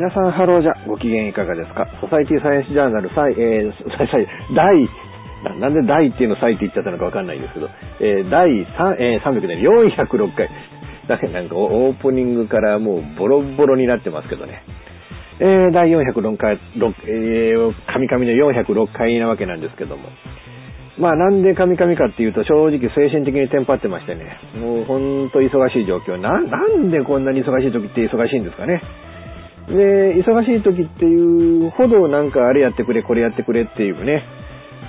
皆さんハローじゃ、ご機嫌いかがですか？ソサイティサイエンスジャーナル、サイ、えー、サイ、サイ、第、なんで第っていうのサイって言っちゃったのかわかんないですけど、えー、第3、えー、300年、406回。だけなんかオープニングからもうボロボロになってますけどね。えー、第406回、6えー、神々の406回なわけなんですけども。まあなんで神々かっていうと正直精神的にテンパってましてね。もうほんと忙しい状況。な、なんでこんなに忙しい時って忙しいんですかね。で、忙しい時っていうほどなんかあれやってくれ、これやってくれっていうね、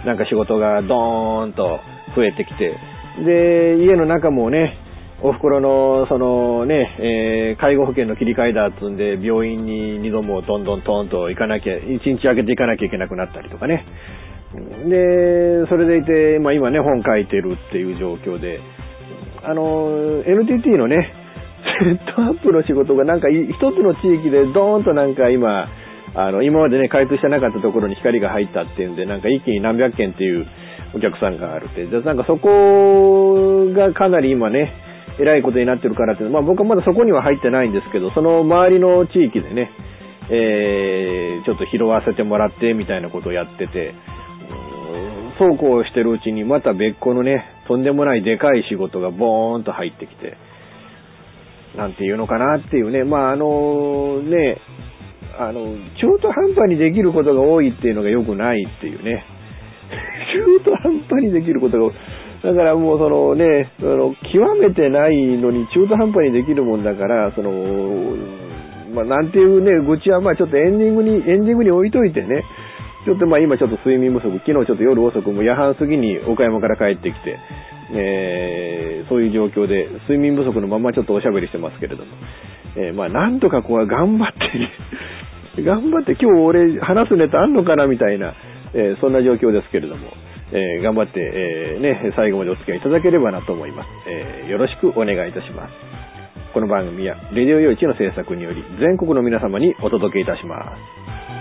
なんか仕事がドーンと増えてきて、で、家の中もね、お袋の、そのね、えー、介護保険の切り替えだっつんで、病院に二度もどんどんトンと行かなきゃ、一日空けて行かなきゃいけなくなったりとかね。で、それでいて、まあ今ね、本書いてるっていう状況で、あの、NTT のね、セ ットアップの仕事がなんか一つの地域でドーンとなんか今、あの、今までね、開通してなかったところに光が入ったっていうんで、なんか一気に何百件っていうお客さんがあるって。で、なんかそこがかなり今ね、偉いことになってるからって、まあ僕はまだそこには入ってないんですけど、その周りの地域でね、えー、ちょっと拾わせてもらってみたいなことをやってて、そうこうしてるうちにまた別個のね、とんでもないでかい仕事がボーンと入ってきて、なんていうのかなっていうね、まああのね、あの、中途半端にできることが多いっていうのが良くないっていうね。中途半端にできることが、だからもうそのね、その、極めてないのに中途半端にできるもんだから、その、まあなんていうね、愚痴はまあちょっとエンディングに、エンディングに置いといてね、ちょっとまあ今ちょっと睡眠不足、昨日ちょっと夜遅くも夜半過ぎに岡山から帰ってきて、えー、そういう状況で、睡眠不足のままちょっとおしゃべりしてますけれども、えー、まあ、なんとかこう 頑張って、頑張って今日俺話すネタあんのかなみたいな、えー、そんな状況ですけれども、えー、頑張って、えー、ね、最後までお付き合いいただければなと思います。えー、よろしくお願いいたします。この番組は、レディオ用地の制作により、全国の皆様にお届けいたします。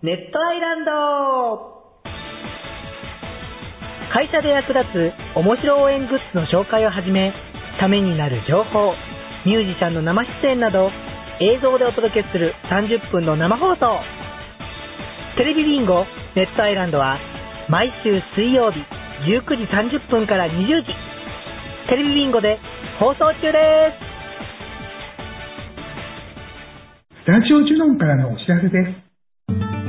ネットアイランド会社で役立つ面白応援グッズの紹介をはじめ、ためになる情報、ミュージシャンの生出演など、映像でお届けする30分の生放送。テレビビンゴネットアイランドは、毎週水曜日19時30分から20時、テレビビンゴで放送中です。スタジオジュノンからのお知らせです。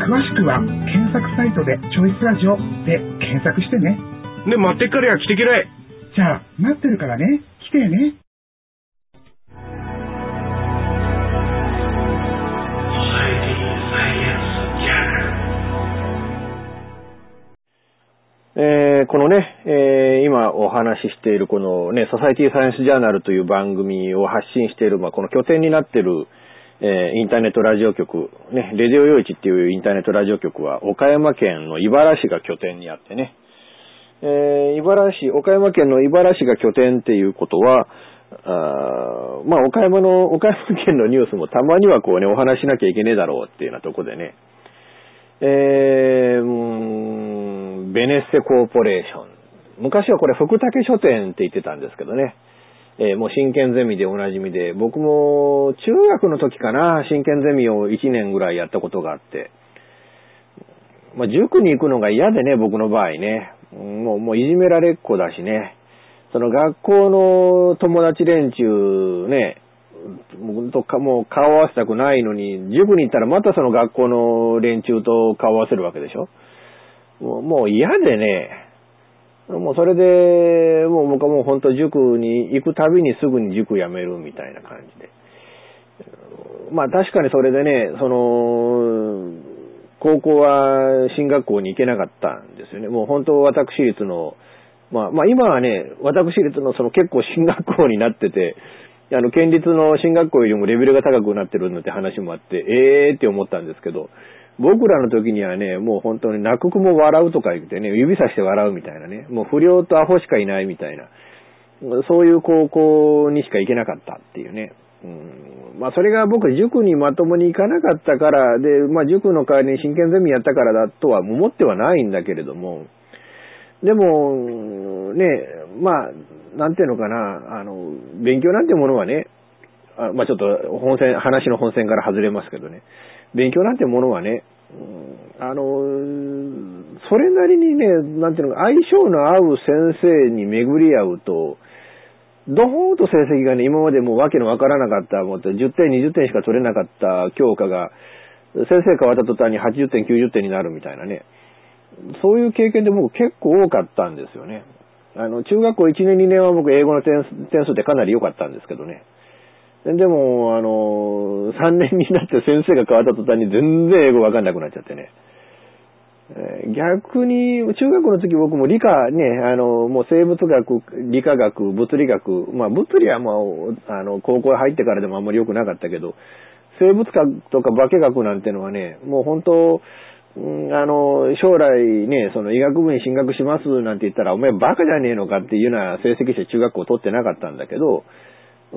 詳しくは検索サイトで「チョイスラジオ」で検索してね。で待ってっからや来てきれじゃあ待ってるからね。来てね。えー、このね、えー、今お話ししているこのね、ソサイティサイエンスジャーナルという番組を発信している、まあ、この拠点になっている、えー、インターネットラジオ局、ね、レディオ用地っていうインターネットラジオ局は岡山県の茨市が拠点にあってね、えー、茨市、岡山県の茨市が拠点っていうことは、あまあ、岡山の、岡山県のニュースもたまにはこうね、お話しなきゃいけねえだろうっていうようなとこでね、えー、んベネッセコーポレーション。昔はこれ福武書店って言ってたんですけどね。えー、もう真剣ゼミでおなじみで、僕も中学の時かな、真剣ゼミを1年ぐらいやったことがあって、まあ、塾に行くのが嫌でね、僕の場合ね。もう、もういじめられっ子だしね。その学校の友達連中ね、もう顔合わせたくないのに、塾に行ったらまたその学校の連中と顔合わせるわけでしょ。もう嫌でね、もうそれで、もう僕はもう本当塾に行くたびにすぐに塾辞めるみたいな感じで。まあ確かにそれでね、その、高校は進学校に行けなかったんですよね。もう本当私立の、まあまあ今はね、私立のその結構進学校になってて、あの、県立の進学校よりもレベルが高くなってるのって話もあって、ええーって思ったんですけど、僕らの時にはね、もう本当に泣く子も笑うとか言ってね、指さして笑うみたいなね、もう不良とアホしかいないみたいな、そういう高校にしか行けなかったっていうね。うん、まあそれが僕塾にまともに行かなかったから、で、まあ塾の代わりに真剣ゼミやったからだとは思ってはないんだけれども、でも、ね、まあ、なんていうのかな、あの、勉強なんてものはね、あまあちょっと本線、話の本線から外れますけどね、勉強なんてものはね、あの、それなりにね、なんていうのか、相性の合う先生に巡り合うと、どほーと成績がね、今までもうわけのわからなかった、もっと10点、20点しか取れなかった教科が、先生変わった途端に80点、90点になるみたいなね。そういう経験で僕結構多かったんですよね。あの、中学校1年2年は僕英語の点数ってかなり良かったんですけどね。でも、あの、3年になって先生が変わった途端に全然英語わかんなくなっちゃってね。逆に、中学の時僕も理科ね、あの、もう生物学、理化学、物理学、まあ物理はもう、あの、高校入ってからでもあんまり良くなかったけど、生物学とか化学なんてのはね、もう本当、あの、将来ね、その医学部に進学しますなんて言ったら、お前バカじゃねえのかっていうような成績して中学校取ってなかったんだけど、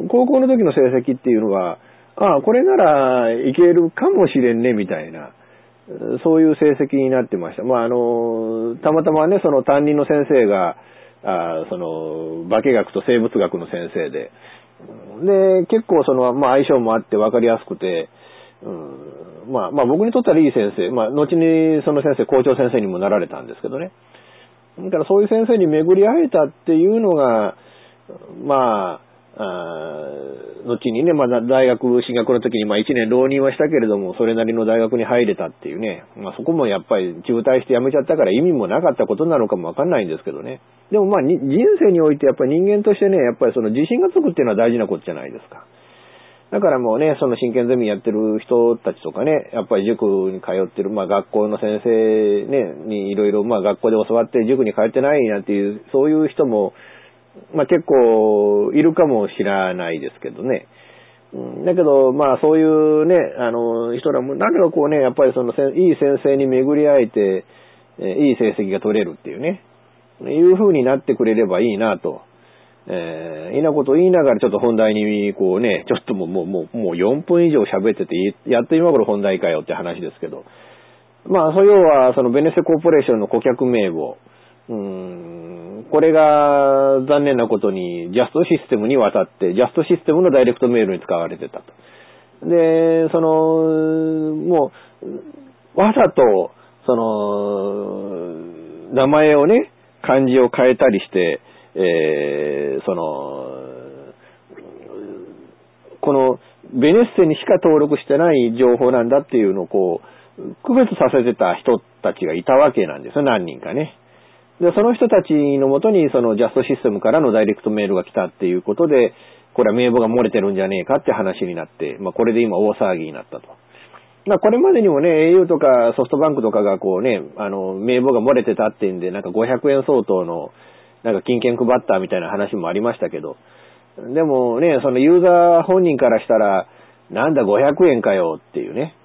高校の時の成績っていうのは、ああ、これならいけるかもしれんね、みたいな、そういう成績になってました。まあ、あの、たまたまね、その担任の先生が、あその、化学と生物学の先生で、で、結構その、まあ相性もあって分かりやすくて、うん、まあ、まあ僕にとったらいい先生、まあ後にその先生校長先生にもなられたんですけどね。だからそういう先生に巡り会えたっていうのが、まあ、後にね、まだ大学進学の時に、まあ一年浪人はしたけれども、それなりの大学に入れたっていうね、まあそこもやっぱり中退して辞めちゃったから意味もなかったことなのかもわかんないんですけどね。でもまあ人生においてやっぱり人間としてね、やっぱりその自信がつくっていうのは大事なことじゃないですか。だからもうね、その真剣ゼミやってる人たちとかね、やっぱり塾に通ってる、まあ学校の先生ね、にいろいろ、まあ学校で教わって塾に通ってないなんていう、そういう人も、まあ結構いるかもしれないですけどね。だけど、まあそういうね、あの、人らも、なんかこうね、やっぱりその、いい先生に巡り会えて、いい成績が取れるっていうね、いう風になってくれればいいなと。えー、いいなこと言いながらちょっと本題に、こうね、ちょっともう、もう、もう、4分以上喋ってて、やっと今頃本題かよって話ですけど。まあ、そう要は、そのベネセコーポレーションの顧客名簿。うん、これが残念なことに、ジャストシステムに渡って、ジャストシステムのダイレクトメールに使われてたと。で、その、もう、わざと、その、名前をね、漢字を変えたりして、えー、その、このベネッセにしか登録してない情報なんだっていうのをこう、区別させてた人たちがいたわけなんですよ、何人かね。で、その人たちのもとにそのジャストシステムからのダイレクトメールが来たっていうことで、これは名簿が漏れてるんじゃねえかって話になって、まあこれで今大騒ぎになったと。まあこれまでにもね、au とかソフトバンクとかがこうね、あの、名簿が漏れてたっていうんで、なんか500円相当のなんか金券配ったみたいな話もありましたけど、でもね、そのユーザー本人からしたら、なんだ500円かよっていうね。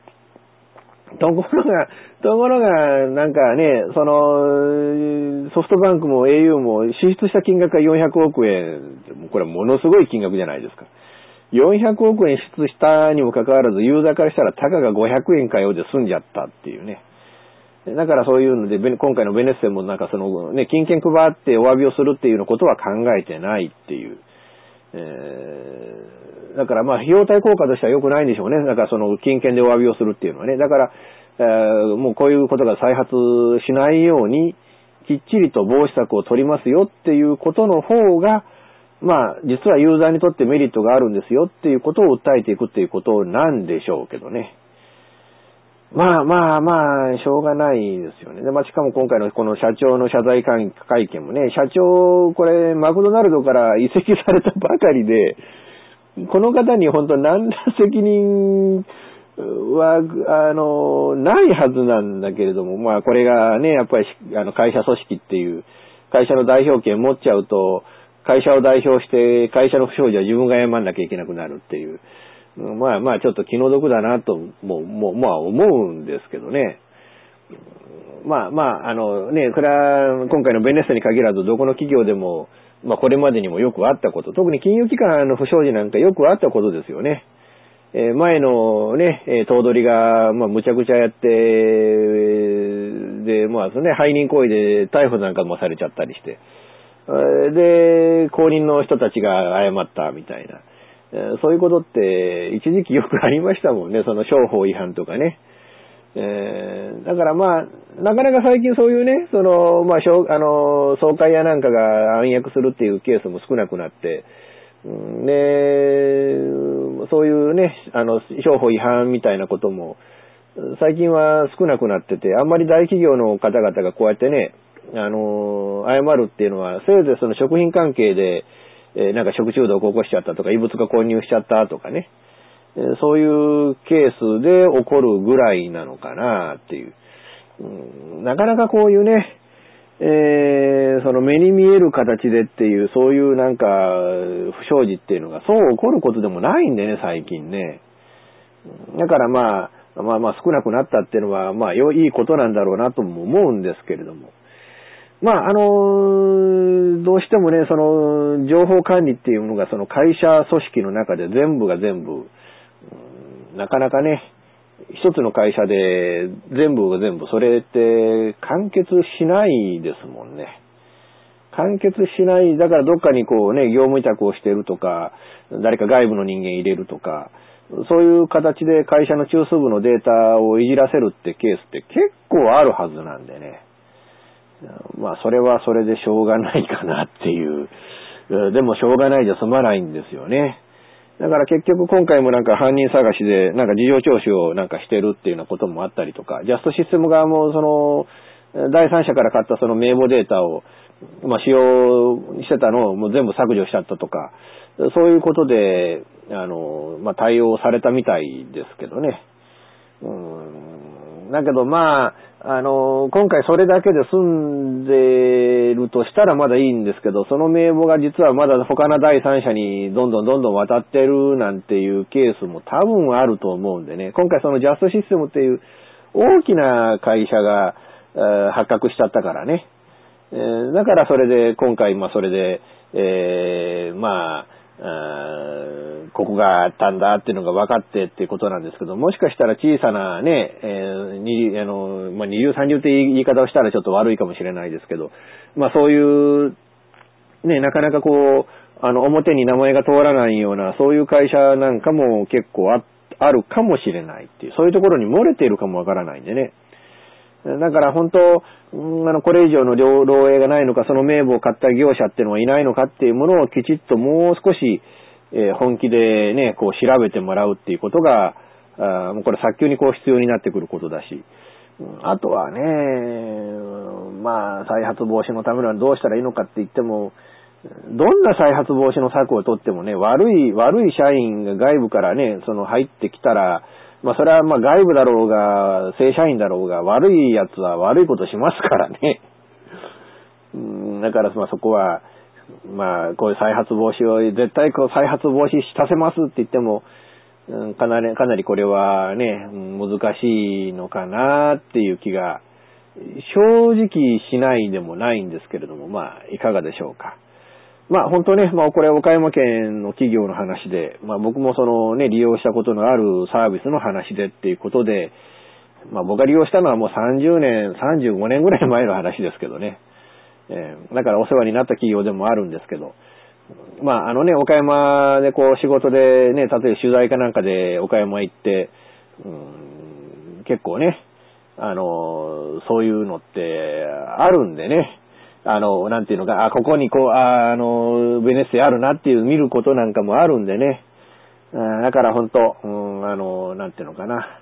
ところが、ところが、なんかね、その、ソフトバンクも au も支出した金額が400億円、これものすごい金額じゃないですか。400億円支出したにもかかわらず、ユーザーからしたらたかが500円かようで済んじゃったっていうね。だからそういうので、今回のベネッセもなんかそのね、金券配ってお詫びをするっていうのことは考えてないっていう。え、だからまあ費用対効果としては良くないんでしょうね。だからその金券でお詫びをするっていうのはね。だから、えー、もうこういうことが再発しないように、きっちりと防止策を取りますよっていうことの方が、まあ、実はユーザーにとってメリットがあるんですよっていうことを訴えていくっていうことなんでしょうけどね。まあまあまあ、しょうがないですよね。で、まあ、しかも今回のこの社長の謝罪会見もね、社長、これ、マクドナルドから移籍されたばかりで、この方に本当何ら責任は、あの、ないはずなんだけれども、まあこれがね、やっぱり、あの、会社組織っていう、会社の代表権持っちゃうと、会社を代表して、会社の不祥事は自分が謝んなきゃいけなくなるっていう。まあまあちょっと気の毒だなと、もう、もう、まあ思うんですけどね。まあまあ、あのね、これは今回のベネッセに限らずどこの企業でも、まあこれまでにもよくあったこと、特に金融機関の不祥事なんかよくあったことですよね。えー、前のね、え頭取が、まあむちゃくちゃやって、で、まあね、背任行為で逮捕なんかもされちゃったりして、で、後任の人たちが謝ったみたいな。そういうことって一時期よくありましたもんね、その商法違反とかね。えー、だからまあ、なかなか最近そういうね、その、まあ、あの、総会やなんかが暗躍するっていうケースも少なくなって、で、そういうね、あの、商法違反みたいなことも、最近は少なくなってて、あんまり大企業の方々がこうやってね、あの、謝るっていうのは、せいぜいその食品関係で、え、なんか食中毒を起こしちゃったとか、異物が混入しちゃったとかね、そういうケースで起こるぐらいなのかなっていう。なかなかこういうね、えー、その目に見える形でっていう、そういうなんか、不祥事っていうのが、そう起こることでもないんでね、最近ね。だからまあ、まあまあ少なくなったっていうのは、まあ、いいことなんだろうなとも思うんですけれども。まあ、あの、どうしてもね、その、情報管理っていうのが、その会社組織の中で全部が全部、なかなかね、一つの会社で全部が全部、それって完結しないですもんね。完結しない、だからどっかにこうね、業務委託をしてるとか、誰か外部の人間入れるとか、そういう形で会社の中枢部のデータをいじらせるってケースって結構あるはずなんでね。まあ、それはそれでしょうがないかなっていう。でもしょうがないじゃ済まないんですよね。だから結局今回もなんか犯人探しでなんか事情聴取をなんかしてるっていうようなこともあったりとか、ジャストシステム側もその、第三者から買ったその名簿データを、ま、使用してたのをもう全部削除しちゃったとか、そういうことで、あの、まあ、対応されたみたいですけどね。うん。だけどまあ、あの、今回それだけで済んでるとしたらまだいいんですけど、その名簿が実はまだ他の第三者にどんどんどんどん渡ってるなんていうケースも多分あると思うんでね、今回そのジャストシステムっていう大きな会社が、発覚しちゃったからね。えー、だからそれで、今回、まあそれで、えー、まあ、ここがあったんだっていうのが分かってっていうことなんですけど、もしかしたら小さなね、えー、二あの、まあ、二流三流って言い方をしたらちょっと悪いかもしれないですけど、まあそういう、ね、なかなかこう、あの、表に名前が通らないような、そういう会社なんかも結構あ、あるかもしれないっていう、そういうところに漏れているかもわからないんでね。だから本当、あの、これ以上の漏洩がないのか、その名簿を買った業者っていうのはいないのかっていうものをきちっともう少し、えー、本気でね、こう調べてもらうっていうことが、あこれ早急にこう必要になってくることだし、あとはね、まあ、再発防止のためにはどうしたらいいのかって言っても、どんな再発防止の策をとってもね、悪い、悪い社員が外部からね、その入ってきたら、まあそれはまあ外部だろうが、正社員だろうが、悪い奴は悪いことしますからね。うん、だからまあそこは、まあこういう再発防止を、絶対こう再発防止させますって言っても、かなり、かなりこれはね、難しいのかなっていう気が、正直しないでもないんですけれども、まあ、いかがでしょうか。まあ本当ね、まあこれは岡山県の企業の話で、まあ僕もそのね、利用したことのあるサービスの話でっていうことで、まあ僕が利用したのはもう30年、35年ぐらい前の話ですけどね。えーだからお世話になった企業でもあるんですけど、まああのね、岡山でこう仕事でね、例えば取材かなんかで岡山行って、うん結構ね、あの、そういうのってあるんでね、あの、なんていうのか、あ、ここにこう、あ、あの、ベネッセあるなっていう見ることなんかもあるんでね、あだから本当、うん、あの、なんていうのかな、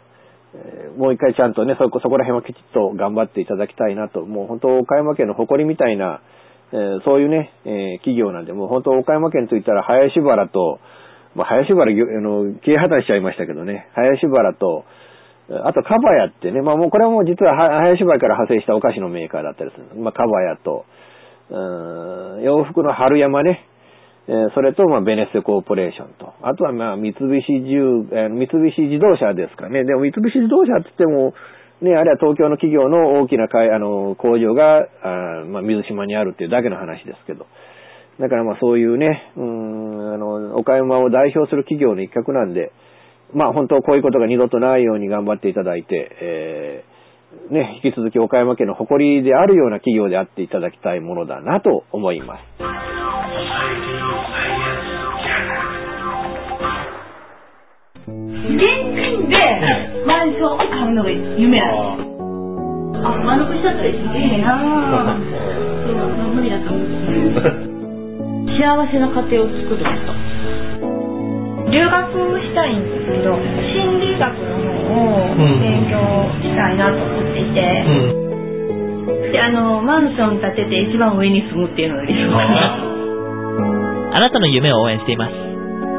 えもう一回ちゃんとね、そこ、そこら辺はきちっと頑張っていただきたいなと、もう本当、岡山県の誇りみたいな、えーそういうね、えー企業なんで、もう本当、岡山県といったら、林原と、まあ、林原、あの、経営破綻しちゃいましたけどね、林原と、あと、かばやってね、まあもうこれはもう実は林原から派生したお菓子のメーカーだったりする。まあ、かばやと、うん洋服の春山ね、えーそれと、まあ、ベネッセコーポレーションと。あとは、まあ、三菱重、えー三菱自動車ですかね。でも、三菱自動車って言っても、ね、あれは東京の企業の大きな会あの工場が、あまあ、水島にあるっていうだけの話ですけど。だからまあそういうね、うん、あの、岡山を代表する企業の一角なんで、まあ本当こういうことが二度とないように頑張っていただいて、えーね、引き続き岡山県の誇りであるような企業であっていただきたいものだなと思います。現金でマンションを買うのが夢なんですよ。あ、満足しちゃったら一緒でいいなぁ。そう、無理だと思う。幸せな家庭を作ること。留学したいんですけど、心理学の方を勉強したいなと思っていて、で、あの、マンション建てて一番上に住むっていうのが理想かな。あなたの夢を応援しています。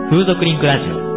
風俗リンクラジオ。オ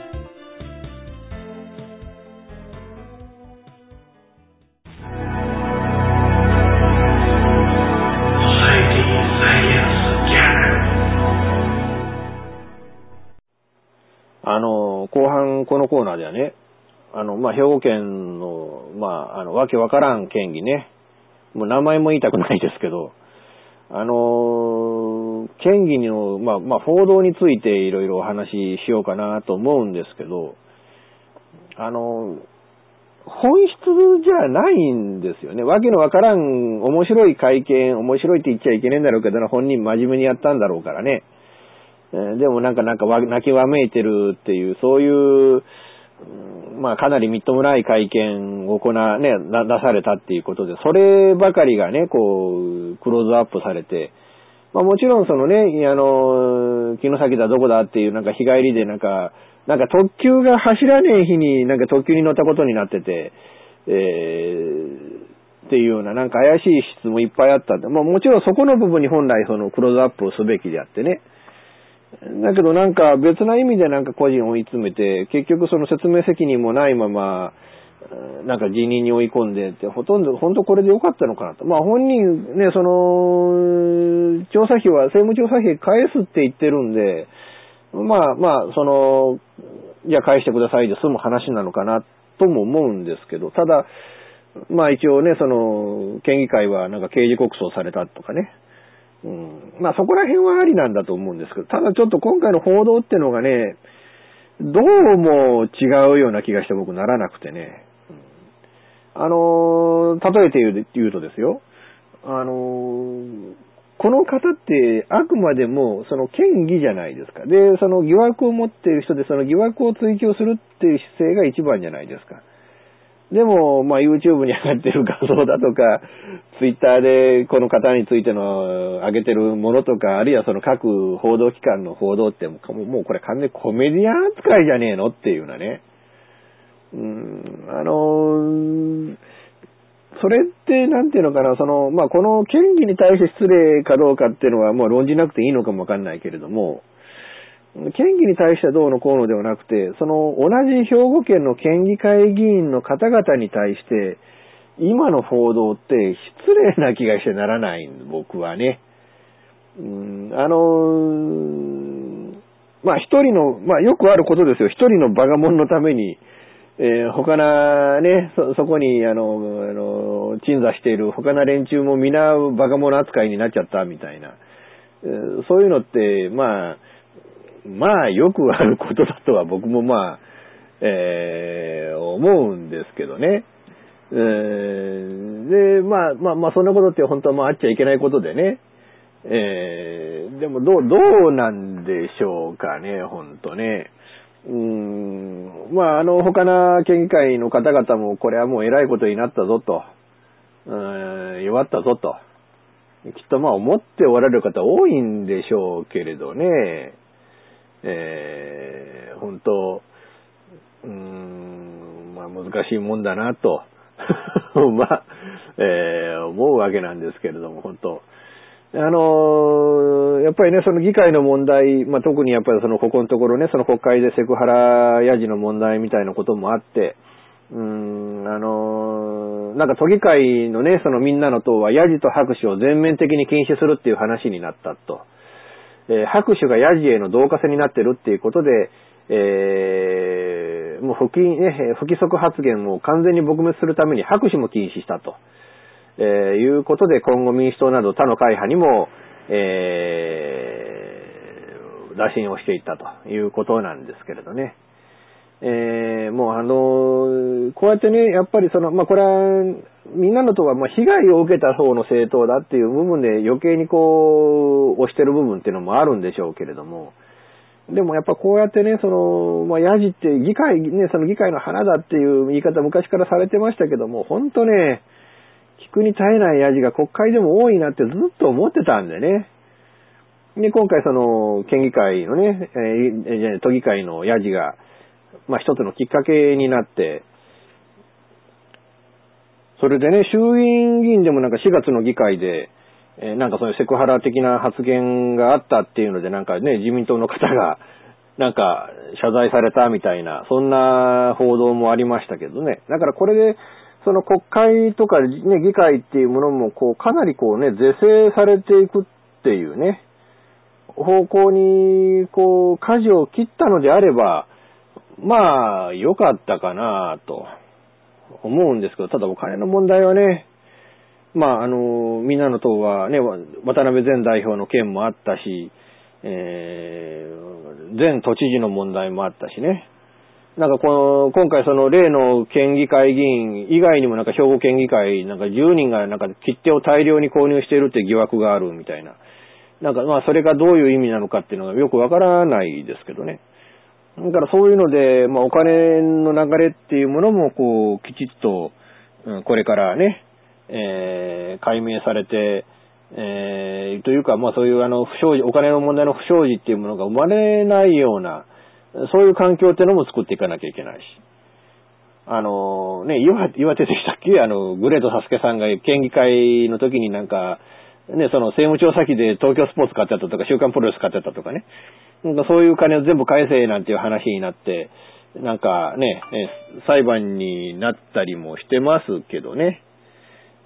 このコーナーではね、あの、まあ、兵庫県の、まあ、あの、わけわからん県議ね、もう名前も言いたくないですけど、あの、県議の、まあ、まあ、報道についていろいろお話ししようかなと思うんですけど、あの、本質じゃないんですよね。わけのわからん、面白い会見、面白いって言っちゃいけねえんだろうけど、本人真面目にやったんだろうからね。えでもなんかなんか泣きわめいてるっていう、そういう、まあかなりみっともない会見を行な、ね、出されたっていうことで、そればかりがね、こう、クローズアップされて、まあもちろんそのね、あの、城崎だどこだっていうなんか日帰りでなんか、なんか特急が走らねえ日になんか特急に乗ったことになってて、えーっていうようななんか怪しい質もいっぱいあったんで、まあもちろんそこの部分に本来そのクローズアップをすべきであってね、だけどなんか別な意味でなんか個人を追い詰めて、結局その説明責任もないまま、なんか辞任に追い込んでって、ほとんど、本当これでよかったのかなと。まあ本人ね、その、調査費は、政務調査費返すって言ってるんで、まあまあ、その、じゃあ返してくださいで済む話なのかなとも思うんですけど、ただ、まあ一応ね、その、県議会はなんか刑事告訴されたとかね、うん、まあそこら辺はありなんだと思うんですけど、ただちょっと今回の報道ってのがね、どうも違うような気がして僕ならなくてね。あの、例えて言うとですよ。あの、この方ってあくまでもその権威じゃないですか。で、その疑惑を持っている人でその疑惑を追求するっていう姿勢が一番じゃないですか。でも、まあ YouTube に上がってる画像だとか、Twitter でこの方についての上げてるものとか、あるいはその各報道機関の報道ってもうこれ完全にコメディアン扱いじゃねえのっていうようなね。うん、あのーそれって、なんていうのかな、その、まあ、この権利に対して失礼かどうかっていうのは、もう論じなくていいのかもわかんないけれども、権利に対してどうのこうのではなくて、その同じ兵庫県の県議会議員の方々に対して、今の報道って失礼な気がしてならない僕はね。うん、あの、まあ一人の、まあよくあることですよ。一人のバカ者のために、えー、他なね、そ、そこに、あの、あの、鎮座している他な連中も皆バカ者扱いになっちゃったみたいな。えー、そういうのって、まあ、まあよくあることだとは僕もまあ、えー、思うんですけどね。えー、で、まあまあまあそんなことって本当はまああっちゃいけないことでね。えー、でもどう、どうなんでしょうかね、ほんとね。うーん、まああの他の県議会の方々もこれはもう偉いことになったぞと、うん、弱ったぞと。きっとまあ思っておられる方多いんでしょうけれどね。えー、本当、うーん、まあ難しいもんだなと、まあ、えー、思うわけなんですけれども、本当。あのー、やっぱりね、その議会の問題、まあ、特にやっぱりそのここのところね、その国会でセクハラヤジの問題みたいなこともあって、うーん、あのー、なんか都議会のね、そのみんなの党はヤジと拍手を全面的に禁止するっていう話になったと。えー、拍手がヤジへの同化性になってるっていうことで、えー、もう不規、ね、不規則発言を完全に撲滅するために拍手も禁止したと、えー、いうことで今後民主党など他の会派にも、えー、打診をしていったということなんですけれどね。えー、もうあのこうやってね、やっぱりその、まあ、これは、みんなのとは、ま、被害を受けた方の政党だっていう部分で余計にこう、押してる部分っていうのもあるんでしょうけれども、でもやっぱこうやってね、その、まあ、ヤジって議会、ね、その議会の花だっていう言い方昔からされてましたけども、ほんとね、聞くに耐えないヤジが国会でも多いなってずっと思ってたんでね。で、今回その、県議会のね、えー、都議会のヤジが、まあ、一つのきっかけになって、それでね、衆院議員でもなんか4月の議会で、えー、なんかそういうセクハラ的な発言があったっていうので、なんかね、自民党の方が、なんか謝罪されたみたいな、そんな報道もありましたけどね。だからこれで、その国会とかね、議会っていうものも、こう、かなりこうね、是正されていくっていうね、方向に、こう、舵を切ったのであれば、まあ、良かったかなと思うんですけど、ただお金の問題はね、まあ、あの、みんなの党はね、渡辺前代表の件もあったし、えー、前都知事の問題もあったしね。なんかこの、今回その例の県議会議員以外にもなんか兵庫県議会なんか10人がなんか切手を大量に購入しているって疑惑があるみたいな。なんかまあそれがどういう意味なのかっていうのがよくわからないですけどね。だからそういうので、まあ、お金の流れっていうものも、こう、きちっと、うん、これからね、えー、解明されて、えー、というか、まあそういうあの、不祥事、お金の問題の不祥事っていうものが生まれないような、そういう環境っていうのも作っていかなきゃいけないし。あの、ね、岩岩手でしたっけ？あの、グレートサスケさんが県議会の時になんか、ね、その政務調査機で東京スポーツ買ってたとか、週刊プロレス買ってたとかね。なんかそういう金を全部返せなんていう話になって、なんかね、裁判になったりもしてますけどね。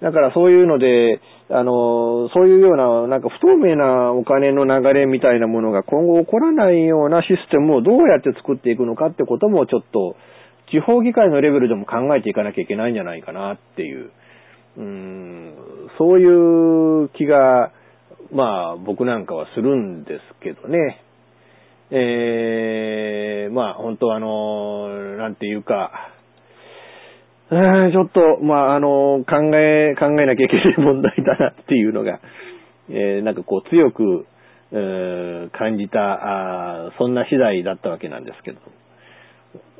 だからそういうので、あの、そういうような、なんか不透明なお金の流れみたいなものが今後起こらないようなシステムをどうやって作っていくのかってこともちょっと、地方議会のレベルでも考えていかなきゃいけないんじゃないかなっていう、うん、そういう気が、まあ僕なんかはするんですけどね。えー、まあ本当あの、なんていうか、ちょっと、まああの、考え、考えなきゃいけない問題だなっていうのが、えーなんかこう強く、えー感じたあ、そんな次第だったわけなんですけど。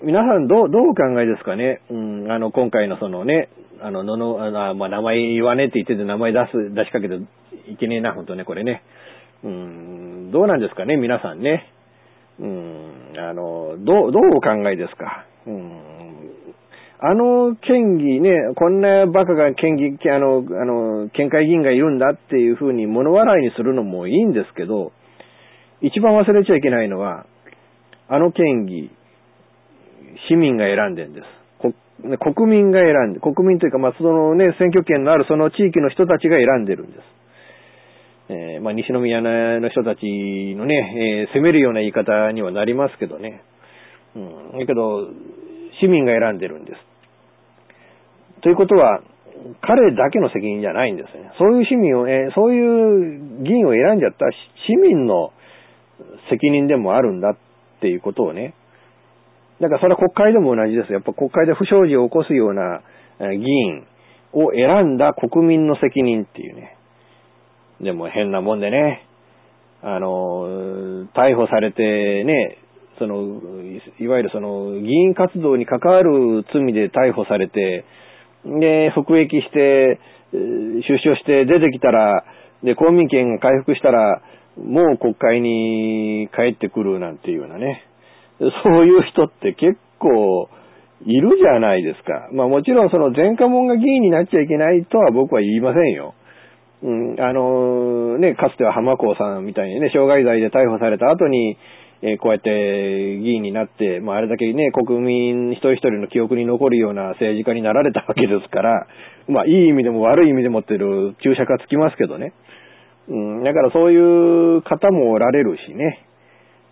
皆さんどう、どうお考えですかね？うん、あの、今回のそのね、あの、のの、あまあ、名前言わねえって言ってて名前出す、出しかけていけねえな、本当ね、これね。うん、どうなんですかね、皆さんね。うん、あの、どう、どうお考えですか？うん、あの県議ね、こんなバカが県議、あの、あの、県会議員がいるんだっていうふうに物笑いにするのもいいんですけど、一番忘れちゃいけないのは、あの県議、市民が選んでんです。国民が選んで、国民というか、まあ、そのね、選挙権のあるその地域の人たちが選んでるんです。えーまあ、西宮の人たちのね、えー責めるような言い方にはなりますけどね。うん。だけど、市民が選んでるんです。ということは、彼だけの責任じゃないんですね。そういう市民を、えーそういう議員を選んじゃった市民の責任でもあるんだっていうことをね。だからそれは国会でも同じです。やっぱ国会で不祥事を起こすような議員を選んだ国民の責任っていうね。でも変なもんでね、あの、逮捕されてね、その、いわゆるその、議員活動に関わる罪で逮捕されて、で、服役して、出所して出てきたら、で、公民権が回復したら、もう国会に帰ってくるなんていうようなね。そういう人って結構いるじゃないですか。まあもちろんその前科者が議員になっちゃいけないとは僕は言いませんよ。うん、あのね、かつては浜子さんみたいにね、傷害罪で逮捕された後に、えーこうやって議員になって、まああれだけね、国民一人一人の記憶に残るような政治家になられたわけですから、まあいい意味でも悪い意味でもってる注釈がつきますけどね。うん、だからそういう方もおられるしね。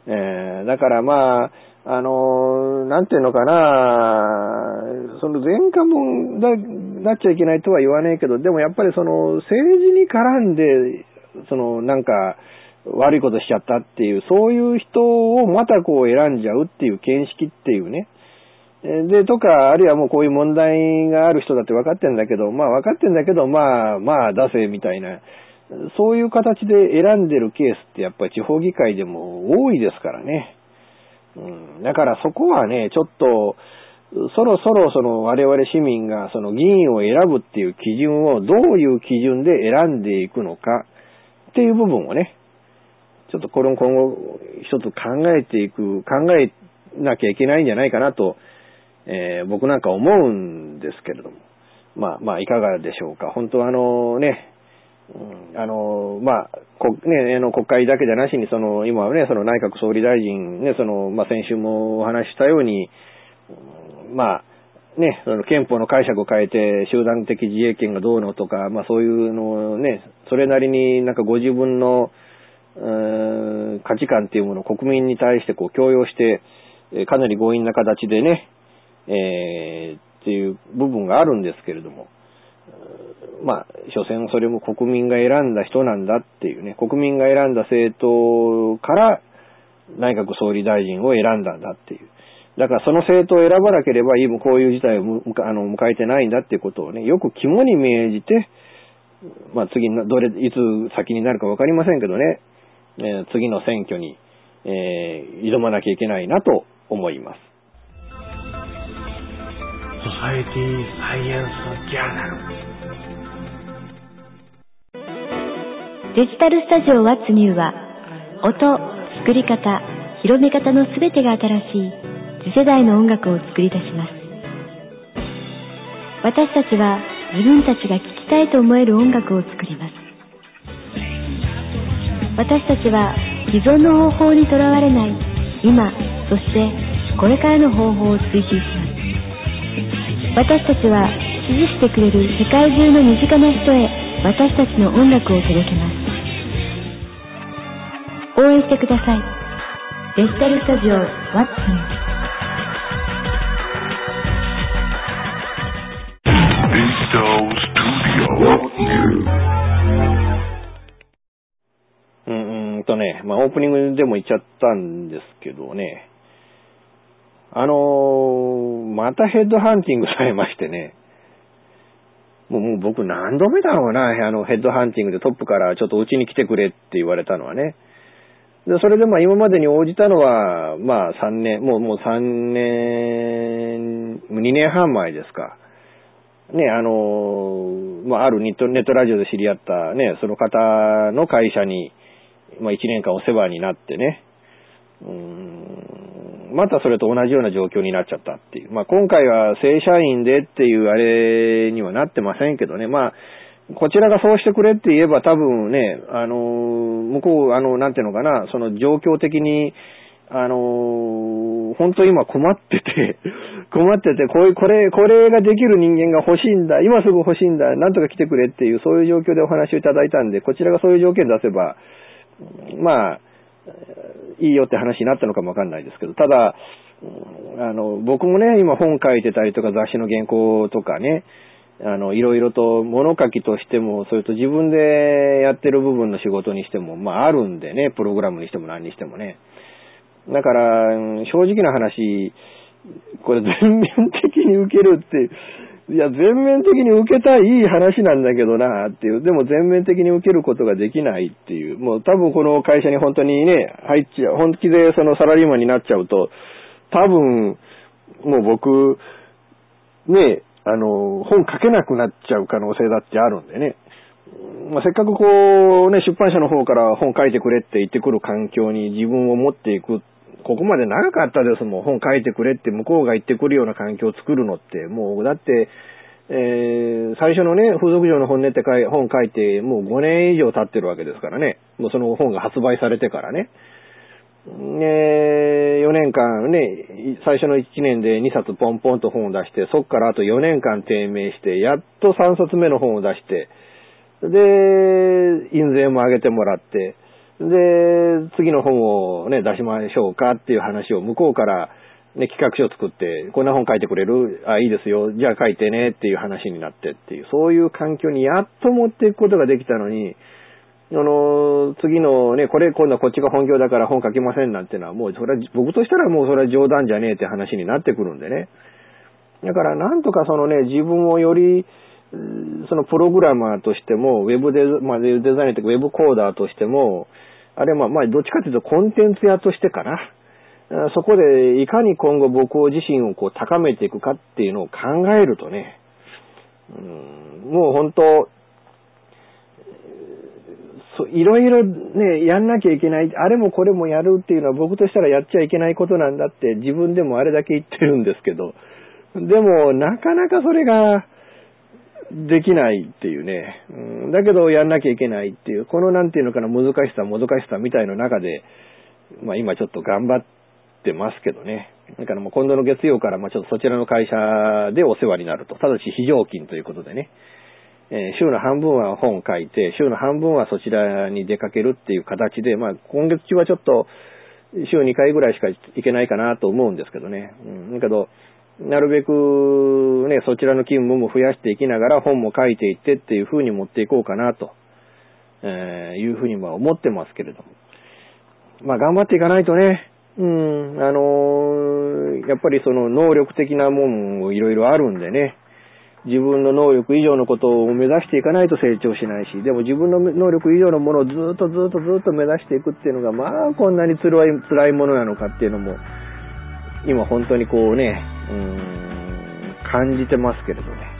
えーだからまあ、あのなんていうのかな、その前科者だなっちゃいけないとは言わねえけど、でもやっぱりその政治に絡んで、そのなんか悪いことしちゃったっていう、そういう人をまたこう選んじゃうっていう見識っていうね。で、とか、あるいはもうこういう問題がある人だって分かってんだけど、まあ分かってんだけど、まあ、まあ出せみたいな、そういう形で選んでるケースってやっぱり地方議会でも多いですからね。うん、だからそこはね、ちょっと、そろそろその我々市民がその議員を選ぶっていう基準をどういう基準で選んでいくのかっていう部分をね、ちょっとこれも今後一つ考えていく、考えなきゃいけないんじゃないかなと、えー僕なんか思うんですけれども。まあまあいかがでしょうか。本当はあのね、うん。あの、まあ、こね、あの国会だけじゃなしに、その、今はね、その内閣総理大臣、ね、その、まあ、先週もお話したように、まあ、ね、その憲法の解釈を変えて、集団的自衛権がどうのとか、まあそういうのをね、それなりになんかご自分の、うん価値観っていうものを国民に対してこう強要して、かなり強引な形でね、えーっていう部分があるんですけれども、まあ、所詮それも国民が選んだ人なんだっていうね、国民が選んだ政党から内閣総理大臣を選んだんだっていう。だからその政党を選ばなければ今こういう事態をあの迎えてないんだっていうことをね、よく肝に銘じて、まあ次な、どれ、いつ先になるかわかりませんけどね、えー次の選挙に、えー挑まなきゃいけないなと思います。ソサエティサイエンスジャーナル。デジタルスタジオワッツニューは、音、作り方、広め方のすべてが新しい次世代の音楽を作り出します。私たちは自分たちが聴きたいと思える音楽を作ります。私たちは既存の方法にとらわれない今、そしてこれからの方法を追求します。私たちは支持してくれる世界中の身近な人へ私たちの音楽を届けます。応援してください。デジタルスタジオ Digital Studio New. うん、うんととね、まあオープニングでも言っちゃったんですけどね、あのー、またヘッドハンティングされましてね、もうもう僕何度目だろうな、あのヘッドハンティングでトップからちょっとうちに来てくれって言われたのはね。で、それでまあ今までに応じたのは、まあ3年、もうもう3年、2年半前ですか。ね、あの、まああるネットネットラジオで知り合ったね、その方の会社に、まあ1年間お世話になってね、うんまたそれと同じような状況になっちゃったっていう。まあ今回は正社員でっていうあれにはなってませんけどね、まあ、こちらがそうしてくれって言えば多分ね、あの、向こう、あの、なんていうのかな、その状況的に、あの、本当今困ってて、困ってて、こういう、これ、これができる人間が欲しいんだ、今すぐ欲しいんだ、なんとか来てくれっていう、そういう状況でお話をいただいたんで、こちらがそういう条件出せば、まあ、いいよって話になったのかもわかんないですけど、ただ、あの、僕もね、今本書いてたりとか雑誌の原稿とかね、あの、いろいろと物書きとしても、それと自分でやってる部分の仕事にしても、まああるんでね、プログラムにしても何にしてもね。だから、正直な話、これ全面的に受けるって、いや、全面的に受けたいい話なんだけどなっていう、でも全面的に受けることができないっていう、もう多分この会社に本当にね、入っちゃう、本気でそのサラリーマンになっちゃうと、多分、もう僕、ね、あの、本書けなくなっちゃう可能性だってあるんでね。まあ、せっかくこうね、出版社の方から本書いてくれって言ってくる環境に自分を持っていく。ここまで長かったですもん。本書いてくれって向こうが言ってくるような環境を作るのって。もう、だって、えー、最初のね、風俗嬢の本音って本書いて、もう5年以上経ってるわけですからね。もうその本が発売されてからね。ね、4年間ね、最初の1年で2冊ポンポンと本を出して、そっからあと4年間低迷して、やっと3冊目の本を出して、で、印税も上げてもらって、で、次の本をね、出しましょうかっていう話を向こうからね、企画書を作って、こんな本書いてくれる？あ、いいですよ。じゃあ書いてねっていう話になってっていう、そういう環境にやっと持っていくことができたのに、あの、次のね、これ今度はこっちが本業だから本書きませんなんてのはもうそれは、僕としたらもうそれは冗談じゃねえって話になってくるんでね。だからなんとかそのね、自分をより、そのプログラマーとしても、ウェブデザ,、まあ、デザインというかウェブコーダーとしても、あれまあ、まあ、どっちかというとコンテンツ屋としてかな。そこでいかに今後僕自身をこう高めていくかっていうのを考えるとね、うん、もう本当、いろいろね、やんなきゃいけない、あれもこれもやるっていうのは僕としたらやっちゃいけないことなんだって自分でもあれだけ言ってるんですけど、でもなかなかそれができないっていうね、うん、だけどやんなきゃいけないっていう、このなんていうのかな難しさ、もどかしさみたいの中で、まあ今ちょっと頑張ってますけどね。だからもう今度の月曜からまあちょっとそちらの会社でお世話になると。ただし非常勤ということでね。えー、週の半分は本書いて、週の半分はそちらに出かけるっていう形で、まあ今月中はちょっと週2回ぐらいしか行けないかなと思うんですけどね。うん。だけど、なるべくね、そちらの勤務も増やしていきながら本も書いていってっていう風に持っていこうかなと、えー、いう風には思ってますけれども。まあ頑張っていかないとね、うん、あのー、やっぱりその能力的なもんもいろいろあるんでね、自分の能力以上のことを目指していかないと成長しないし、でも自分の能力以上のものをずっとずっとずっと目指していくっていうのが、まあこんなに辛い、辛いものなのかっていうのも、今本当にこうね、うん、感じてますけれどね。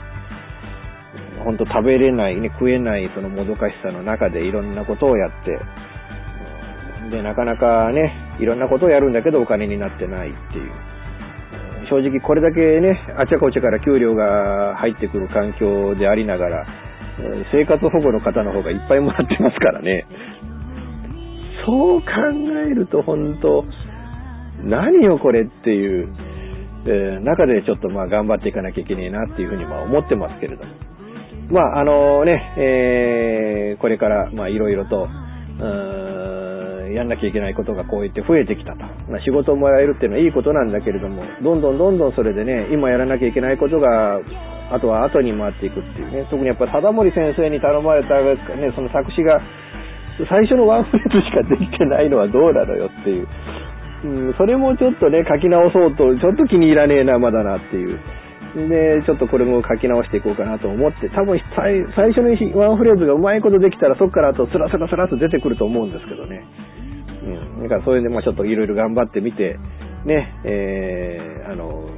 本当食べれない、ね、食えないそのもどかしさの中でいろんなことをやって、で、なかなかね、いろんなことをやるんだけどお金になってないっていう。正直これだけね、あちゃこちゃから給料が入ってくる環境でありながら、生活保護の方の方がいっぱいもらってますからね。そう考えると本当、何よこれっていう、えー、中でちょっとまあ頑張っていかなきゃいけないなっていうふうにまあ思ってますけれども。まああのね、えー、これからまあいろいろと、やんなきゃいけないことがこう言って増えてきたと。まあ、仕事をもらえるっていうのはいいことなんだけれども、どんどんどんどんそれでね、今やらなきゃいけないことが、あとは後に回っていくっていうね、特にやっぱり貞森先生に頼まれた、ね、その作詞が、最初のワンフレーズしかできてないのはどうなのよっていう。うん、それもちょっとね、書き直そうと、ちょっと気に入らねえな、まだなっていう。で、ちょっとこれも書き直していこうかなと思って、多分最最初のワンフレーズがうまいことできたら、そこからあとスラスラスラと出てくると思うんですけどね。うん。だからそれでまあちょっといろいろ頑張ってみて、ね、えー、あの、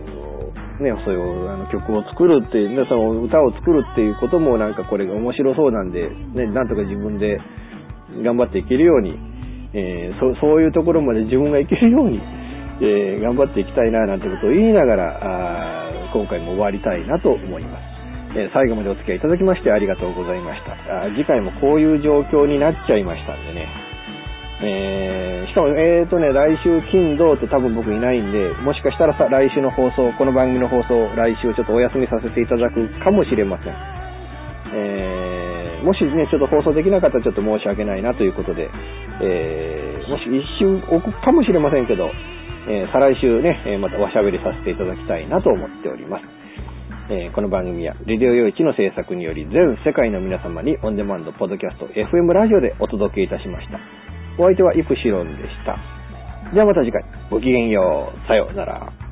ね、そういうあの曲を作るっていう、ね、その歌を作るっていうこともなんかこれが面白そうなんで、ね、なんとか自分で頑張っていけるように、えー、そういうところまで自分がいけるように、えー、頑張っていきたいななんてことを言いながら、あ今回も終わりたいなと思います。えー、最後までお付き合いいただきましてありがとうございましたあ。次回もこういう状況になっちゃいましたんでね。えー、しかも、えーとね、来週金土って多分僕いないんで、もしかしたらさ、来週の放送、この番組の放送、来週ちょっとお休みさせていただくかもしれません。もしね、ちょっと放送できなかったらちょっと申し訳ないなということで、えー、もし一瞬置くかもしれませんけど、えー、再来週ね、えまたおしゃべりさせていただきたいなと思っております。えー、この番組は、レディオ用一の制作により、全世界の皆様にオンデマンド、ポッドキャスト、FM ラジオでお届けいたしました。お相手はイプシロンでした。ではまた次回、ごきげんよう。さようなら。